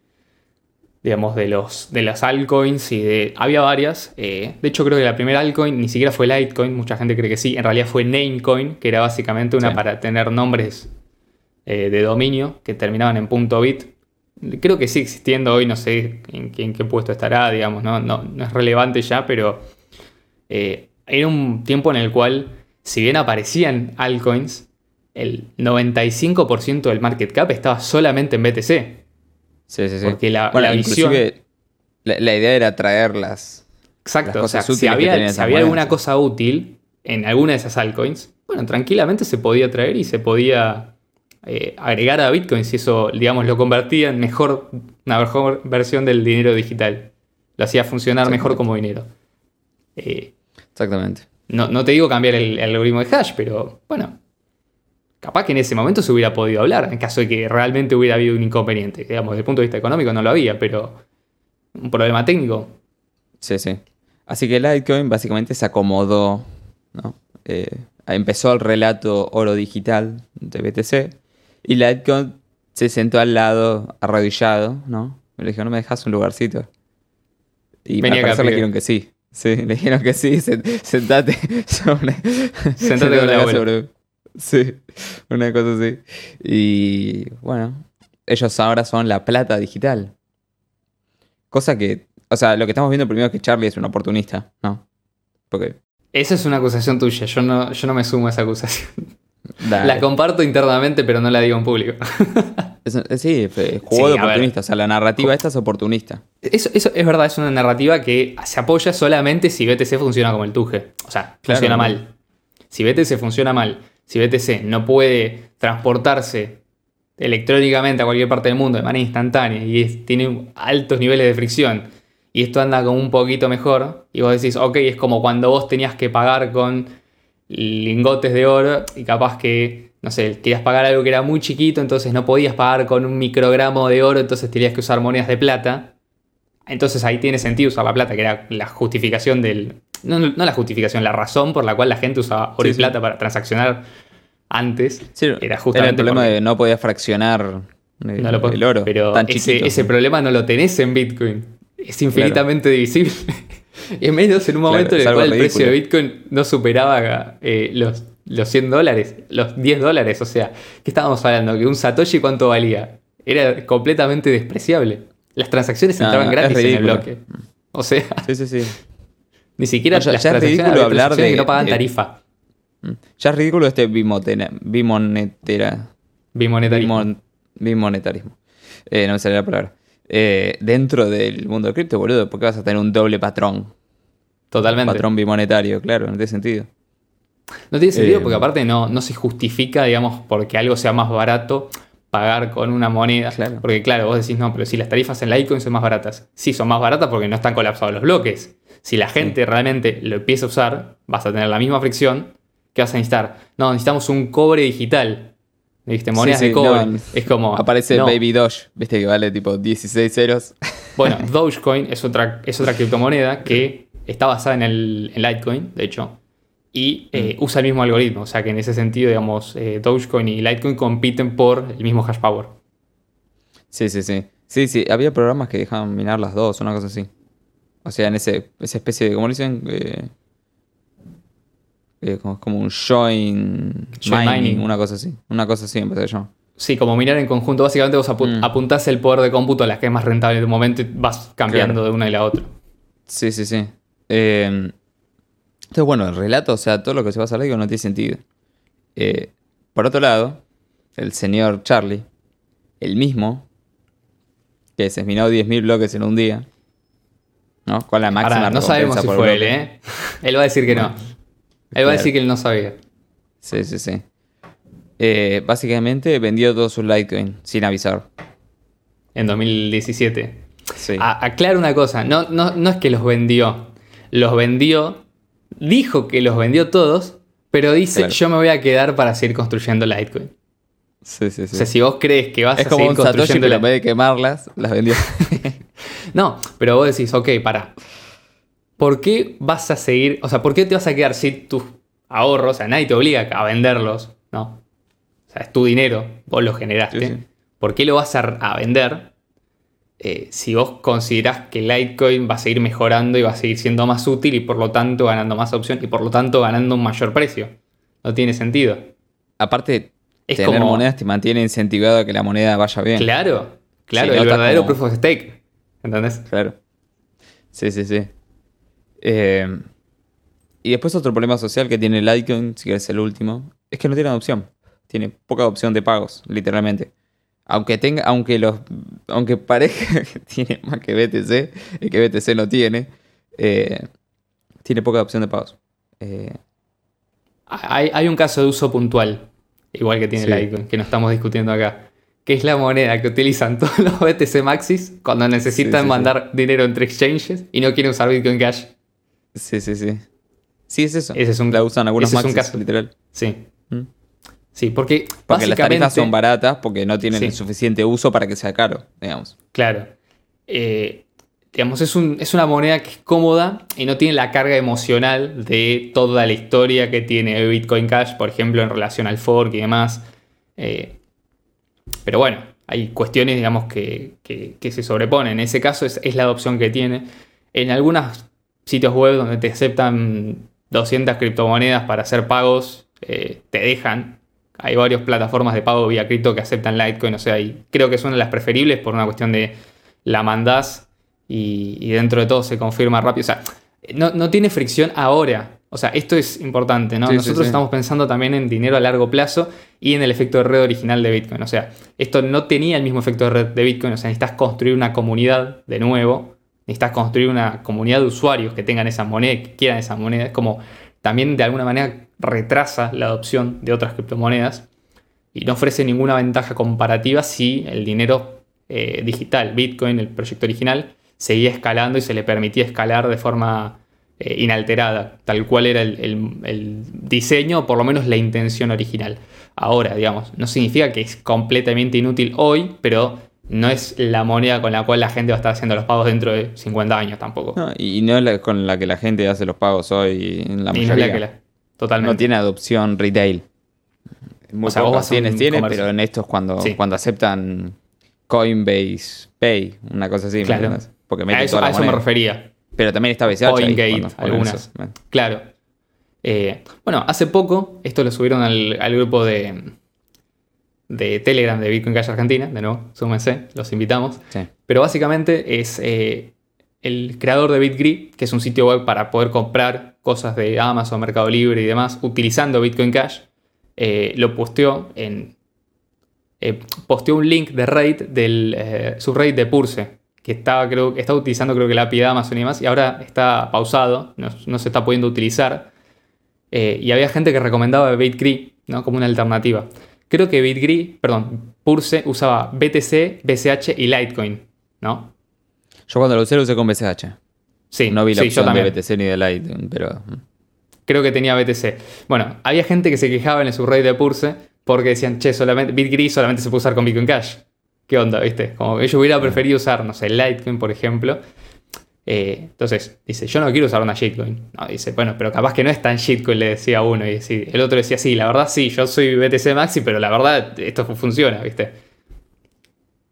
digamos, de los, de las altcoins y de, había varias. eh, de hecho, creo que la primera altcoin ni siquiera fue Litecoin, mucha gente cree que sí. En realidad fue Namecoin, que era básicamente una Sí. para tener nombres eh, de dominio que terminaban en punto .bit. Creo que sigue existiendo hoy, no sé en, qué- en qué puesto estará, digamos, no, no, no es relevante ya, pero era un tiempo en el cual, si bien aparecían altcoins, el 95% del market cap estaba solamente en BTC. sí, sí, sí. Porque la, Bueno, la visión. la, la idea era traerlas. Exacto, las o sea, si había, si alguna cosa útil en alguna de esas altcoins, bueno, tranquilamente se podía traer y se podía eh, agregar a Bitcoin si eso, digamos, lo convertía en mejor, una mejor versión del dinero digital. Lo hacía funcionar mejor como dinero. Eh, Exactamente. No, no te digo cambiar el, el algoritmo de hash, pero bueno, capaz que en ese momento se hubiera podido hablar, en caso de que realmente hubiera habido un inconveniente. Digamos, desde el punto de vista económico no lo había, pero un problema técnico. Sí, sí. Así que Litecoin básicamente se acomodó, ¿no? Eh, empezó el relato oro digital de BTC y Litecoin se sentó al lado, arrodillado, ¿no? Me le dijo, no me dejas un lugarcito. Y Venía al parecer acá, le dijeron que sí. Sí, [laughs] le dijeron que sí, sen- [laughs] sentate sobre. Sentate con abuelo. sobre- Sí, una cosa así. Y bueno, ellos ahora son la plata digital. Cosa que, o sea, lo que estamos viendo primero es que Charlie es un oportunista, ¿no? Porque. Esa es una acusación tuya, yo no, yo no me sumo a esa acusación. Dale. La comparto internamente, pero no la digo en público. [laughs] Es- sí, jugó Sí, de oportunista. O sea, la narrativa esta es oportunista. Eso, eso es verdad, es una narrativa que se apoya solamente si BTC funciona como el tuje. O sea, Claro. funciona mal. Si BTC funciona mal, si BTC no puede transportarse electrónicamente a cualquier parte del mundo de manera instantánea y es- tiene altos niveles de fricción y esto anda como un poquito mejor y vos decís, ok, es como cuando vos tenías que pagar con lingotes de oro y capaz que, no sé, querías pagar algo que era muy chiquito, entonces no podías pagar con un microgramo de oro, entonces tenías que usar monedas de plata. Entonces ahí tiene sentido usar la plata, que era la justificación del... No, no la justificación, la razón por la cual la gente usaba oro Sí, y sí. plata para transaccionar antes. Sí, Era justamente el problema de no podía fraccionar eh, No lo el oro. Pero tan ese, chiquito. ese problema no lo tenés en Bitcoin. Es infinitamente divisible. [laughs] y menos en un Claro, momento en el cual el precio de. Bitcoin no superaba eh, los, los 100 dólares, los 10 dólares. O sea, ¿qué estábamos hablando? Que un Satoshi cuánto valía. Era completamente despreciable. Las transacciones No, entraban gratis en el bloque. O sea, Sí, sí, sí. [laughs] ni siquiera No, ya- las ya es transacciones, ridículo hablar transacciones de- que no pagan tarifa. Mm. Ya es ridículo este bimonetera, bimonetera, Bimonetarismo. bimon- bimonetarismo. Eh, no me sale la palabra. Eh, dentro del mundo del cripto, boludo, porque vas a tener un doble patrón. Totalmente. Patrón bimonetario, claro, no tiene sentido. No tiene sentido Eh, porque aparte no, no se justifica, digamos, porque algo sea más barato pagar con una moneda. Claro. Porque claro, vos decís, no, pero si las tarifas en Litecoin son más baratas. Sí, son más baratas porque no están colapsados los bloques. Si la gente realmente lo empieza a usar, vas a tener la misma fricción que vas a necesitar. No, necesitamos un cobre digital. ¿Viste? Monedas Sí, sí, de cobre. no, es como... Aparece no. Baby Doge, viste que vale tipo 16 ceros. [laughs] Bueno, Dogecoin es otra, es otra criptomoneda que está basada en el en Litecoin, de hecho, y eh, Mm. usa el mismo algoritmo. O sea que en ese sentido, digamos, eh, Dogecoin y Litecoin compiten por el mismo hash power. Sí, sí, sí. Sí, sí, había programas que dejaban minar las dos, una cosa así. O sea, en ese, esa especie de, ¿cómo le dicen? Eh, eh, como, un join, Join mining, mining. una cosa así. Una cosa así empecé yo. Sí, como minar en conjunto, básicamente vos apu- Mm. apuntás el poder de cómputo a las que es más rentable en un momento y vas cambiando Claro. de una y la otra. Sí, sí, sí. Eh, entonces, bueno, el relato, o sea, todo lo que se va a hacer no tiene sentido. Eh, por otro lado, el señor Charlie, el mismo, que se minó 10.000 bloques en un día, ¿no? Con la máxima Ahora, no sabemos si fue él. ¿eh? Él va a decir que no. Él va a decir que él no sabía. Sí, sí, sí. Eh, básicamente vendió todos sus Litecoin sin avisar. En 2017. Sí. A- aclaro una cosa, no, no, no es que los vendió. Los vendió, dijo que los vendió todos, pero dice Claro. yo me voy a quedar para seguir construyendo Litecoin. sí, sí, sí. O sea, si vos crees que vas es a como seguir un Satoshi, construyendo pero en vez de quemarlas, las vendió. [laughs] No, pero vos decís, ok, para. ¿Por qué vas a seguir? O sea, ¿por qué te vas a quedar sin tus ahorros? O sea, nadie te obliga a venderlos, ¿no? O sea, es tu dinero, vos lo generaste. Sí, sí. ¿Por qué lo vas a, a vender eh, si vos considerás que Litecoin va a seguir mejorando y va a seguir siendo más útil y por lo tanto ganando más opción y por lo tanto ganando un mayor precio? No tiene sentido. Aparte, Es tener como- monedas te mantiene incentivado a que la moneda vaya bien. Claro, claro, no el verdadero como- proof of stake. ¿Entendés? Claro. Sí, sí, sí. Eh, y después otro problema social que tiene Litecoin, si quieres el último, es que no tiene opción. Tiene poca opción de pagos, literalmente. Aunque tenga, aunque los, aunque parezca [laughs] que tiene más que BTC, y que BTC no tiene, eh, tiene poca opción de pagos. Eh, Hay, hay un caso de uso puntual, igual que tiene Sí. Litecoin, que no estamos discutiendo acá, que es la moneda que utilizan [laughs] todos los BTC Maxis cuando necesitan Sí, sí, sí. mandar dinero entre exchanges y no quieren usar Bitcoin Cash. Sí, sí, sí. Sí, es eso. Ese es un- la usan algunos ese es un caso. literal. Sí. Mm. Sí, porque, Porque las tarifas son baratas porque no tienen Sí. el suficiente uso para que sea caro, digamos. Claro. Eh, digamos, es, un- es una moneda que es cómoda y no tiene la carga emocional de toda la historia que tiene Bitcoin Cash, por ejemplo, en relación al fork y demás. Eh, pero bueno, hay cuestiones, digamos, que, que- que se sobreponen. En ese caso es, es la adopción que tiene. En algunos sitios web donde te aceptan 200 criptomonedas para hacer pagos, eh, te dejan. Hay varias plataformas de pago vía cripto que aceptan Litecoin, o sea, y creo que son las preferibles por una cuestión de la mandás y, y dentro de todo se confirma rápido. O sea, no, no tiene fricción ahora. O sea, esto es importante, ¿no? Sí, sí, Nosotros sí. estamos pensando también en dinero a largo plazo y en el efecto de red original de Bitcoin. O sea, esto no tenía el mismo efecto de red de Bitcoin. O sea, necesitas construir una comunidad de nuevo. Necesitas construir una comunidad de usuarios que tengan esa moneda, que quieran esa moneda. Es como también de alguna manera retrasa la adopción de otras criptomonedas y no ofrece ninguna ventaja comparativa si el dinero eh, digital, Bitcoin, el proyecto original, seguía escalando y se le permitía escalar de forma eh, inalterada, tal cual era el diseño, o por lo menos la intención original. Ahora, digamos, no significa que es completamente inútil hoy, pero no es la moneda con la cual la gente va a estar haciendo los pagos dentro de 50 años tampoco. No, y no es la- con la que la gente hace los pagos hoy en la Y no es mayoría. la que la- Totalmente. No tiene adopción retail. Muy O sea, vos tienes, tiene, comercio. pero en estos cuando, Sí. cuando aceptan Coinbase Pay, una cosa así. ¿me Claro. entendés? Porque a eso, toda la a eso me refería. Pero también está BCH CoinGate, algunas. eso. Claro. Eh, bueno, hace poco, esto lo subieron al, al grupo de, de Telegram de Bitcoin Cash Argentina, de nuevo, súmense, los invitamos. Sí. Pero básicamente es eh, el creador de BitGree, que es un sitio web para poder comprar cosas de Amazon, Mercado Libre y demás, utilizando Bitcoin Cash, eh, lo posteó en... eh, posteó un link de Reddit del eh, subreddit de Purse, que estaba, creo, estaba utilizando creo que la API de Amazon y demás, y ahora está pausado, no, no se está pudiendo utilizar. Y había gente que recomendaba BitGree ¿no? como una alternativa. Creo que BitGree, perdón, Purse usaba BTC, BCH y Litecoin, ¿no? Yo cuando lo usé lo usé con BCH. Sí, no vi la sí, yo opción de. BTC ni de Lite, pero... mm. Creo que tenía BTC. Bueno, había gente que se quejaba en el subreddit de Purse porque decían, che, solamente, BitGree solamente se puede usar con Bitcoin Cash. ¿Qué onda, viste? Como yo hubiera preferido usar, no sé, Litecoin, por ejemplo. Eh, entonces, dice, yo no quiero usar una shitcoin. No, dice, bueno, pero capaz que no es tan shitcoin, le decía uno. Y el otro decía, sí, la verdad sí, yo soy BTC Maxi, pero la verdad esto fu- funciona, ¿viste?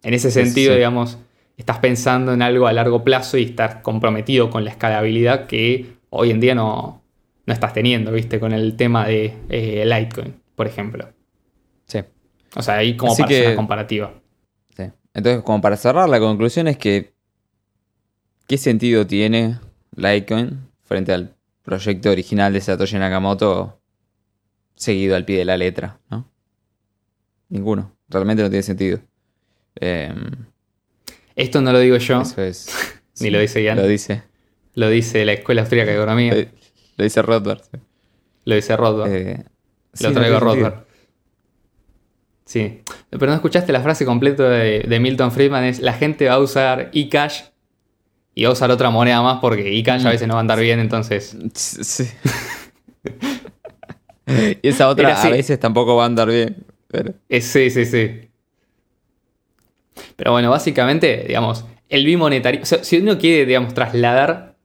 En ese sentido, sí. digamos, estás pensando en algo a largo plazo y estás comprometido con la escalabilidad que hoy en día no, no estás teniendo, ¿viste? Con el tema de eh, Litecoin, por ejemplo. Sí. O sea, ahí como Así para hacer una comparativa. Sí. Entonces, como para cerrar, la conclusión es que ¿qué sentido tiene Litecoin frente al proyecto original de Satoshi Nakamoto seguido al pie de la letra? ¿no? Ninguno. Realmente no tiene sentido. Eh, Esto no lo digo yo, eso es. [laughs] Ni lo dice Ian. Lo dice. lo dice la Escuela Austríaca de Economía, Lo, lo dice Rothbard. sí. lo dice Rothbard. Eh, lo no traigo sentido. Rothbard. Sí. Pero no escuchaste la frase completa de, de Milton Friedman, es la gente va a usar eCash y va a usar otra moneda más porque eCash a veces no va a andar bien, entonces... Sí. y [laughs] esa otra a veces tampoco va a andar bien. Pero... Sí, sí, sí. Pero bueno, básicamente, digamos, el bimonetario. O sea, si uno quiere, digamos, trasladar.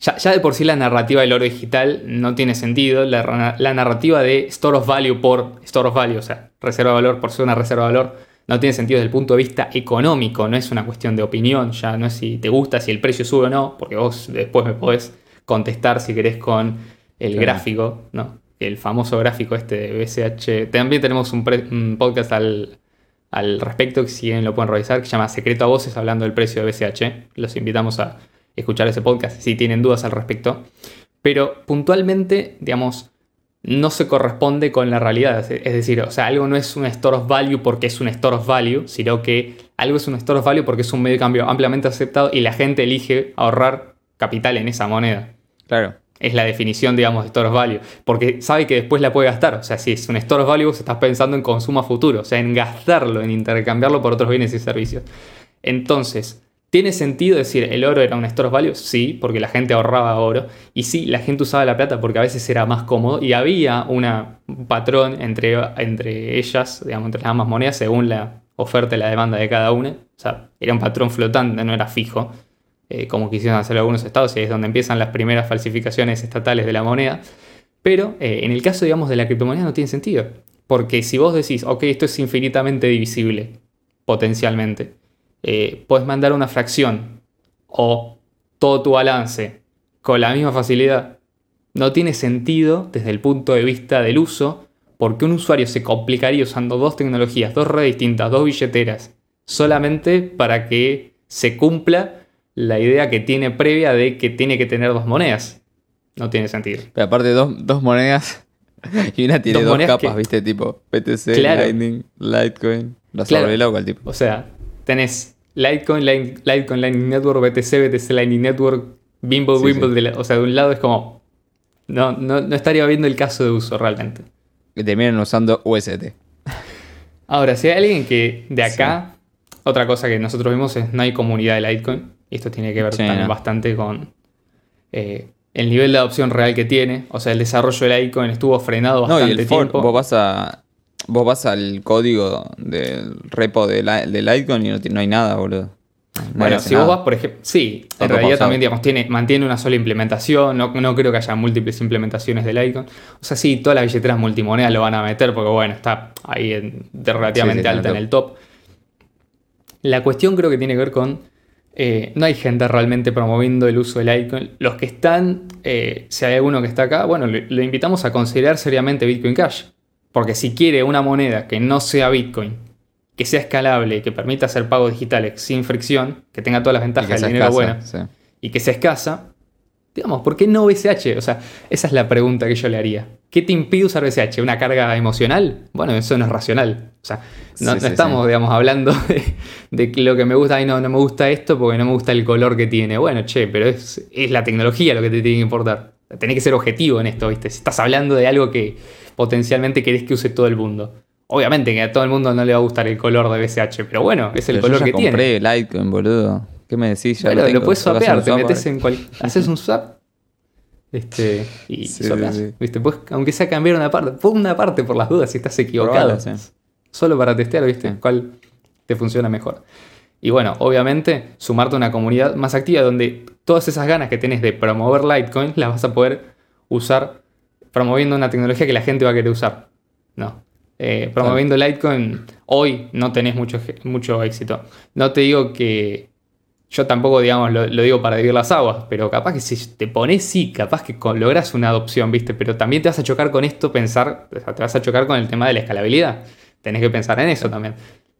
Ya, ya de por sí la narrativa del oro digital no tiene sentido. La, la narrativa de store of value por store of value, o sea, reserva de valor por ser una reserva de valor, no tiene sentido desde el punto de vista económico. No es una cuestión de opinión. Ya no es si te gusta, si el precio sube o no, porque vos después me podés contestar si querés con el Claro. gráfico, ¿no? El famoso gráfico este de BCH. También tenemos un, pre- un podcast al, al respecto, que si bien lo pueden revisar, que se llama Secreto a Voces, hablando del precio de BCH. Los invitamos a escuchar ese podcast si tienen dudas al respecto. Pero puntualmente, digamos, no se corresponde con la realidad. Es decir, o sea, algo no es un store of value porque es un store of value, sino que algo es un store of value porque es un medio de cambio ampliamente aceptado y la gente elige ahorrar capital en esa moneda. Claro. Es la definición, digamos, de store of value. Porque sabe que después la puede gastar. O sea, si es un store of value, vos estás pensando en consumo a futuro. O sea, en gastarlo, en intercambiarlo por otros bienes y servicios. Entonces, ¿Tiene sentido decir el oro era un store value? Sí, porque la gente ahorraba oro. Y sí, la gente usaba la plata porque a veces era más cómodo. Y había un patrón entre, entre ellas, digamos, entre las ambas monedas, según la oferta y la demanda de cada una. O sea, era un patrón flotante, no era fijo, eh, como quisieron hacer algunos estados, y es donde empiezan las primeras falsificaciones estatales de la moneda. Pero eh, en el caso, digamos, de la criptomoneda no tiene sentido. Porque si vos decís, ok, esto es infinitamente divisible, potencialmente, eh, puedes mandar una fracción o todo tu balance con la misma facilidad, no tiene sentido desde el punto de vista del uso, porque un usuario se complicaría usando dos tecnologías, dos redes distintas, dos billeteras, solamente para que se cumpla la idea que tiene previa de que tiene que tener dos monedas. No tiene sentido. Pero aparte, dos, dos monedas [laughs] y una tiene Dos dos, capas, que- ¿viste? Tipo PTC, Claro. Lightning, Litecoin. Lo Claro. loco el tipo. O sea, tenés Litecoin, Litecoin Lightning Network, BTC, BTC Lightning Network, Bimble, Sí, Wimble. sí. de la- o sea, de un lado es como. No, no, no estaría viendo el caso de uso realmente. Que terminan usando UST. Ahora, si hay alguien que de acá, otra cosa que nosotros vimos es no hay comunidad de Litecoin. Y esto tiene que ver también no. bastante con eh, el nivel de adopción real que tiene. O sea, el desarrollo de Litecoin estuvo frenado No, bastante y el tiempo. vos vas a. Vos vas al código del repo de, Li- de Litecoin y no, no hay nada, boludo. Nadie Bueno, si vos vas, por ejemplo, sí, en realidad también, digamos, tiene, mantiene una sola implementación, no, no creo que haya múltiples implementaciones de Litecoin. O sea, sí, todas las billeteras multimonedas lo van a meter porque, bueno, está ahí en- de relativamente Sí, alta en el top. La cuestión creo que tiene que ver con, eh, no hay gente realmente promoviendo el uso de Litecoin. Los que están, eh, si hay alguno que está acá, bueno, le, le invitamos a considerar seriamente Bitcoin Cash. Porque si quiere una moneda que no sea Bitcoin, que sea escalable, que permita hacer pagos digitales sin fricción, que tenga todas las ventajas del dinero bueno sí. y que sea escasa, digamos, ¿por qué no BCH? O sea, esa es la pregunta que yo le haría. ¿Qué te impide usar BCH? ¿Una carga emocional? Bueno, eso no es racional. O sea, no, Sí, no sí, estamos, sí. digamos, hablando de, de que lo que me gusta y no, no me gusta esto porque no me gusta el color que tiene. Bueno, che, pero es, es la tecnología lo que te tiene que importar. Tenés que ser objetivo en esto, ¿viste? Si estás hablando de algo que potencialmente querés que use todo el mundo. Obviamente que a todo el mundo no le va a gustar el color de BCH, pero bueno, es el Pero color yo ya que tiene. compré Litecoin, boludo. ¿Qué me decís? Ya Bueno, lo, lo, tengo. puedes que hacer swapear, te metes en cual... [laughs] haces un swap este, y Sí. ¿viste? Puedes, aunque sea cambiar una parte, pon una parte por las dudas si estás equivocado. Sí. Solo para testear, ¿viste? Cuál te funciona mejor. Y bueno, obviamente, sumarte a una comunidad más activa donde todas esas ganas que tenés de promover Litecoin las vas a poder usar promoviendo una tecnología que la gente va a querer usar. No. Eh, promoviendo Litecoin, hoy no tenés mucho, mucho éxito. No te digo que. Yo tampoco, digamos, lo, lo digo para dividir las aguas, pero capaz que si te pones, sí, capaz que logras una adopción, ¿viste? Pero también te vas a chocar con esto, pensar, o sea, te vas a chocar con el tema de la escalabilidad. Tenés que pensar en eso también.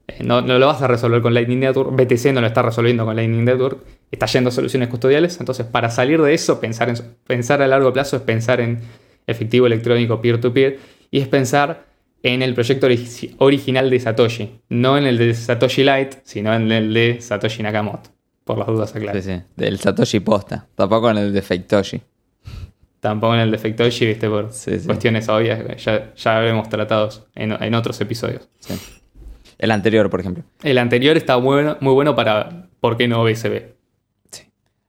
Eh, No, no lo vas a resolver con Lightning Network, BTC no lo está resolviendo con Lightning Network, está yendo a soluciones custodiales, entonces para salir de eso, pensar, en, pensar a largo plazo es pensar en efectivo electrónico peer-to-peer y es pensar en el proyecto origi- original de Satoshi, no en el de Satoshi Lite, sino en el de Satoshi Nakamoto, por las dudas aclaras. Sí, sí. Del Satoshi posta. Tampoco en el de Faketoshi. Tampoco en el de Factoshi, viste, por Sí, sí. cuestiones obvias, ya, ya habremos tratado en, en otros episodios. Sí. El anterior, por ejemplo. El anterior está muy bueno, muy bueno para ¿por qué no BSB?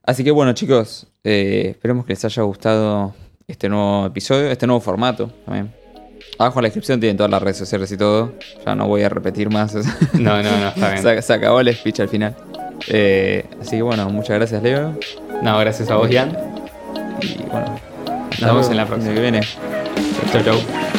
Así que bueno, chicos, eh, esperemos que les haya gustado este nuevo episodio, este nuevo formato también. Abajo en la descripción tienen todas las redes sociales y todo. Ya no voy a repetir más. [laughs] No, no, no, está bien. se, se acabó el speech al final. Eh, así que bueno, muchas gracias, Leo. No, gracias a vos, Jan. Y bueno, Nos vemos en la próxima. Que viene. Chau, chau.